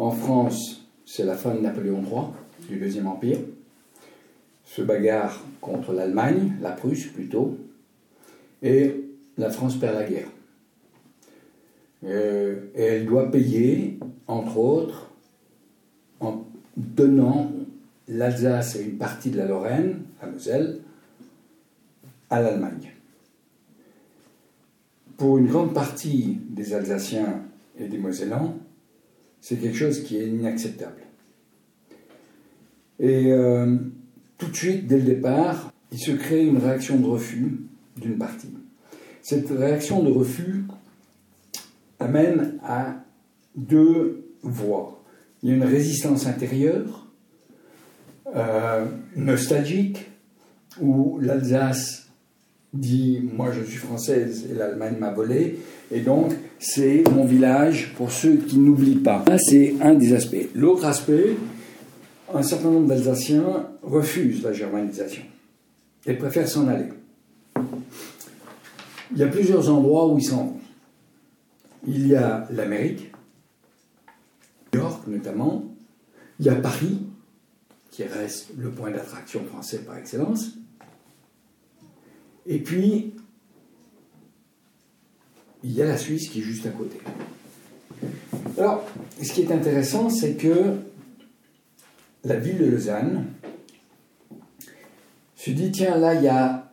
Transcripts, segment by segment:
En France, c'est la fin de Napoléon III, du Deuxième Empire, se bagarre contre l'Allemagne, la Prusse plutôt, et la France perd la guerre. Euh, et elle doit payer, entre autres, en donnant l'Alsace et une partie de la Lorraine, la Moselle, à l'Allemagne. Pour une grande partie des Alsaciens et des Mosellans, c'est quelque chose qui est inacceptable. Et euh, tout de suite, dès le départ, il se crée une réaction de refus d'une partie. Cette réaction de refus amène à deux voies. Il y a une résistance intérieure, euh, nostalgique, où l'Alsace dit Moi je suis française et l'Allemagne m'a volé, et donc c'est mon village pour ceux qui n'oublient pas. C'est un des aspects. L'autre aspect, un certain nombre d'Alsaciens refusent la germanisation et préfèrent s'en aller. Il y a plusieurs endroits où ils s'en vont. Il y a l'Amérique, New York notamment, il y a Paris, qui reste le point d'attraction français par excellence, et puis il y a la Suisse qui est juste à côté. Alors, ce qui est intéressant, c'est que la ville de Lausanne se dit, tiens, là, il y a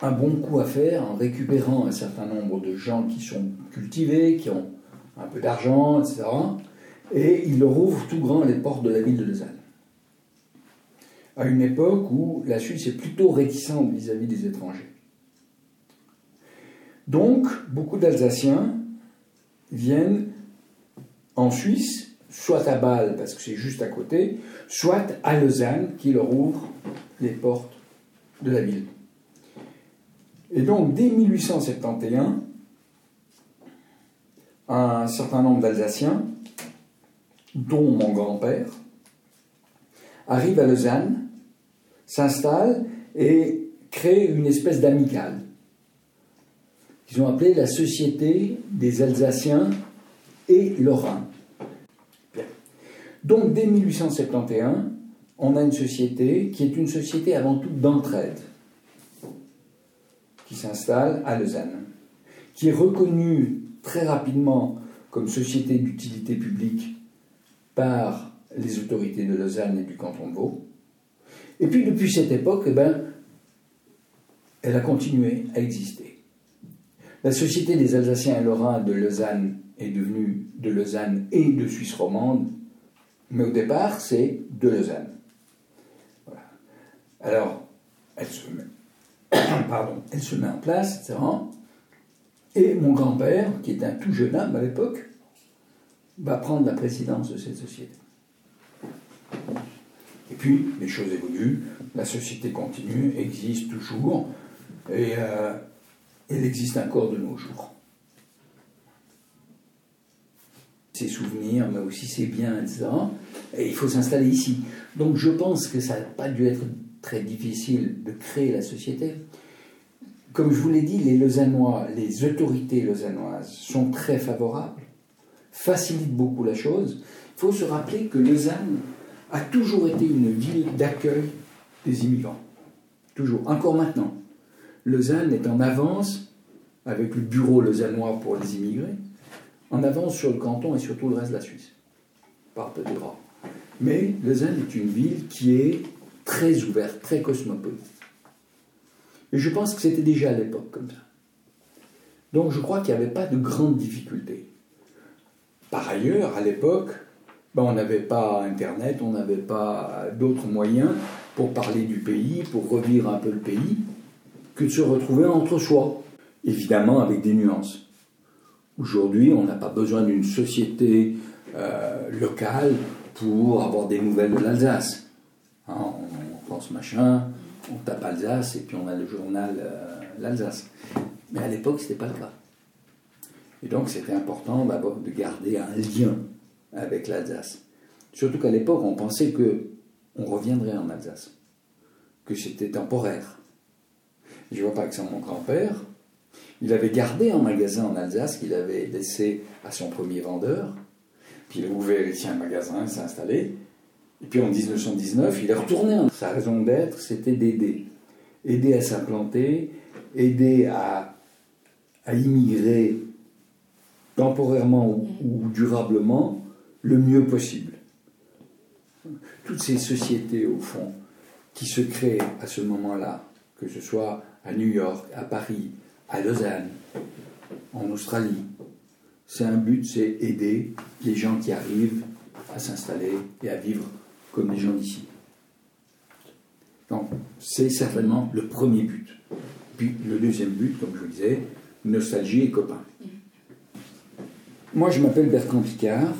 un bon coup à faire en récupérant un certain nombre de gens qui sont cultivés, qui ont un peu d'argent, etc. Et il leur ouvre tout grand les portes de la ville de Lausanne. À une époque où la Suisse est plutôt réticente vis-à-vis des étrangers. Donc, beaucoup d'Alsaciens viennent en Suisse, soit à Bâle, parce que c'est juste à côté, soit à Lausanne, qui leur ouvre les portes de la ville. Et donc, dès 1871, un certain nombre d'Alsaciens, dont mon grand-père, arrivent à Lausanne, s'installent et créent une espèce d'amicale qu'ils ont appelée la Société des Alsaciens et Lorrains. Donc dès 1871, on a une société qui est une société avant tout d'entraide, qui s'installe à Lausanne, qui est reconnue très rapidement comme société d'utilité publique par les autorités de Lausanne et du canton de Vaud. Et puis depuis cette époque, eh ben, elle a continué à exister. La Société des Alsaciens et Lorrains de Lausanne est devenue de Lausanne et de Suisse romande, mais au départ, c'est de Lausanne. Alors, elle se, met, pardon, elle se met en place, etc. Et mon grand-père, qui est un tout jeune homme à l'époque, va prendre la présidence de cette société. Et puis, les choses évoluent, la société continue, existe toujours, et euh, elle existe encore de nos jours. Ses souvenirs, mais aussi ses biens, etc. Et il faut s'installer ici. Donc je pense que ça n'a pas dû être très difficile de créer la société. Comme je vous l'ai dit, les Lausannois, les autorités lausannoises sont très favorables, facilitent beaucoup la chose. Il faut se rappeler que Lausanne a toujours été une ville d'accueil des immigrants. Toujours, encore maintenant. Lausanne est en avance, avec le bureau lausannois pour les immigrés, en avance sur le canton et sur tout le reste de la Suisse. Par peu de bras. Mais Lausanne est une ville qui est très ouverte, très cosmopolite. Et je pense que c'était déjà à l'époque comme ça. Donc je crois qu'il n'y avait pas de grandes difficultés. Par ailleurs, à l'époque, ben, on n'avait pas Internet, on n'avait pas d'autres moyens pour parler du pays, pour revivre un peu le pays, que de se retrouver entre soi, évidemment avec des nuances. Aujourd'hui, on n'a pas besoin d'une société euh, locale pour avoir des nouvelles de l'Alsace. Hein, on pense machin, on tape Alsace et puis on a le journal euh, l'Alsace. Mais à l'époque, ce n'était pas le cas. Et donc, c'était important d'abord de garder un lien avec l'Alsace. Surtout qu'à l'époque, on pensait que on reviendrait en Alsace, que c'était temporaire. Je vois par exemple mon grand-père, il avait gardé un magasin en Alsace qu'il avait laissé à son premier vendeur. Puis il a ouvert ici un magasin, il s'est installé. Et puis en 1919, il est retourné. Sa raison d'être, c'était d'aider. Aider à s'implanter, aider à, à immigrer temporairement ou, durablement le mieux possible. Toutes ces sociétés, au fond, qui se créent à ce moment-là, que ce soit à New York, à Paris, à Lausanne, en Australie, c'est un but, c'est aider les gens qui arrivent à s'installer et à vivre comme les gens d'ici. Donc, c'est certainement le premier but. Puis le deuxième but, comme je vous disais, nostalgie et copains. Moi, je m'appelle Bertrand Picard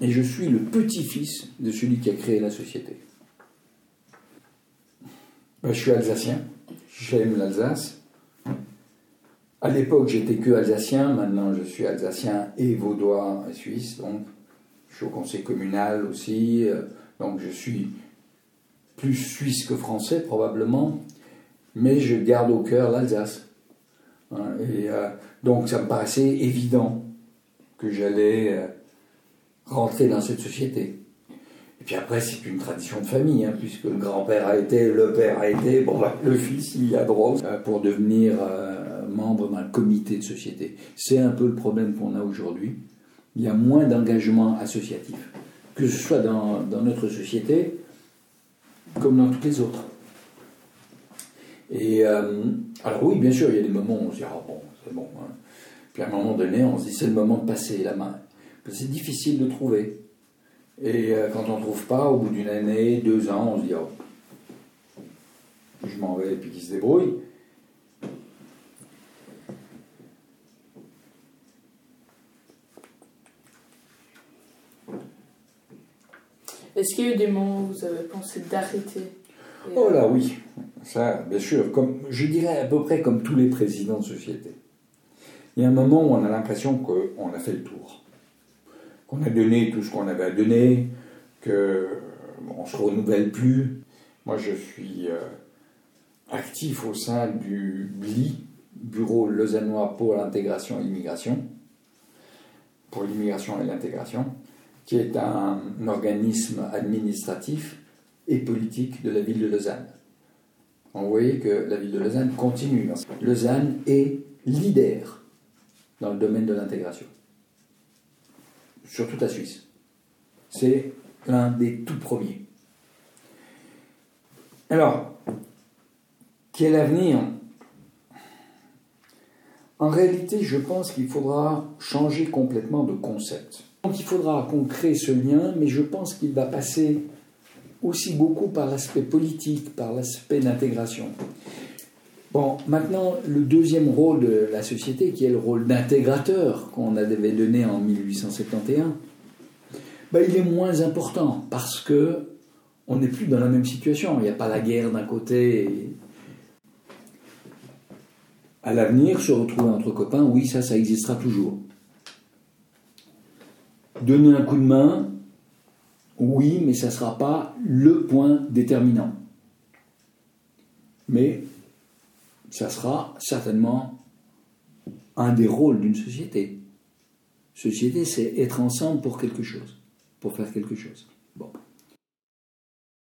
et je suis le petit-fils de celui qui a créé la société. Ben, je suis alsacien, j'aime l'Alsace. À l'époque, j'étais que alsacien, maintenant je suis alsacien et vaudois et suisse, donc je suis au conseil communal aussi, euh, donc je suis plus suisse que français probablement, mais je garde au cœur l'Alsace. Hein, et euh, donc ça me paraissait évident que j'allais euh, rentrer dans cette société. Puis après, c'est une tradition de famille, hein, puisque le grand-père a été, le père a été, bon, bah, le fils, il a droit euh, pour devenir membre d'un comité de société. C'est un peu le problème qu'on a aujourd'hui. Il y a moins d'engagement associatif, que ce soit dans, dans notre société comme dans toutes les autres. Et euh, alors oui, bien sûr, il y a des moments où on se dit, ah bon, c'est bon. Hein. Puis à un moment donné, on se dit, c'est le moment de passer la main. C'est difficile de trouver. Et euh, quand on ne trouve pas, au bout d'une année, deux ans, on se dit, oh, je m'en vais, et puis qu'il se débrouille. Est-ce qu'il y a eu des moments où vous avez pensé d'arrêter Oh là oui, ça, bien sûr, comme, je dirais à peu près comme tous les présidents de société. Il y a un moment où on a l'impression qu'on a fait le tour, qu'on a donné tout ce qu'on avait à donner, qu'on ne se renouvelle plus. Moi, je suis euh, actif au sein du BLI, Bureau lausannois pour l'intégration et l'immigration, pour l'immigration et l'intégration qui est un organisme administratif et politique de la ville de Lausanne. On voyez que la ville de Lausanne continue. Lausanne est leader dans le domaine de l'intégration, sur toute la Suisse. C'est l'un des tout premiers. Alors, quel avenir? En réalité, je pense qu'il faudra changer complètement de concept. Donc il faudra qu'on crée ce lien, mais je pense qu'il va passer aussi beaucoup par l'aspect politique, par l'aspect d'intégration. Maintenant, le deuxième rôle de la société, qui est le rôle d'intégrateur qu'on avait donné en 1871, ben, il est moins important parce que on n'est plus dans la même situation. Il n'y a pas la guerre d'un côté. À l'avenir, se retrouver entre copains, oui, ça, ça existera toujours. Donner un coup de main, oui, mais ça ne sera pas le point déterminant. Mais ça sera certainement un des rôles d'une société. Société, c'est être ensemble pour quelque chose, pour faire quelque chose. Bon.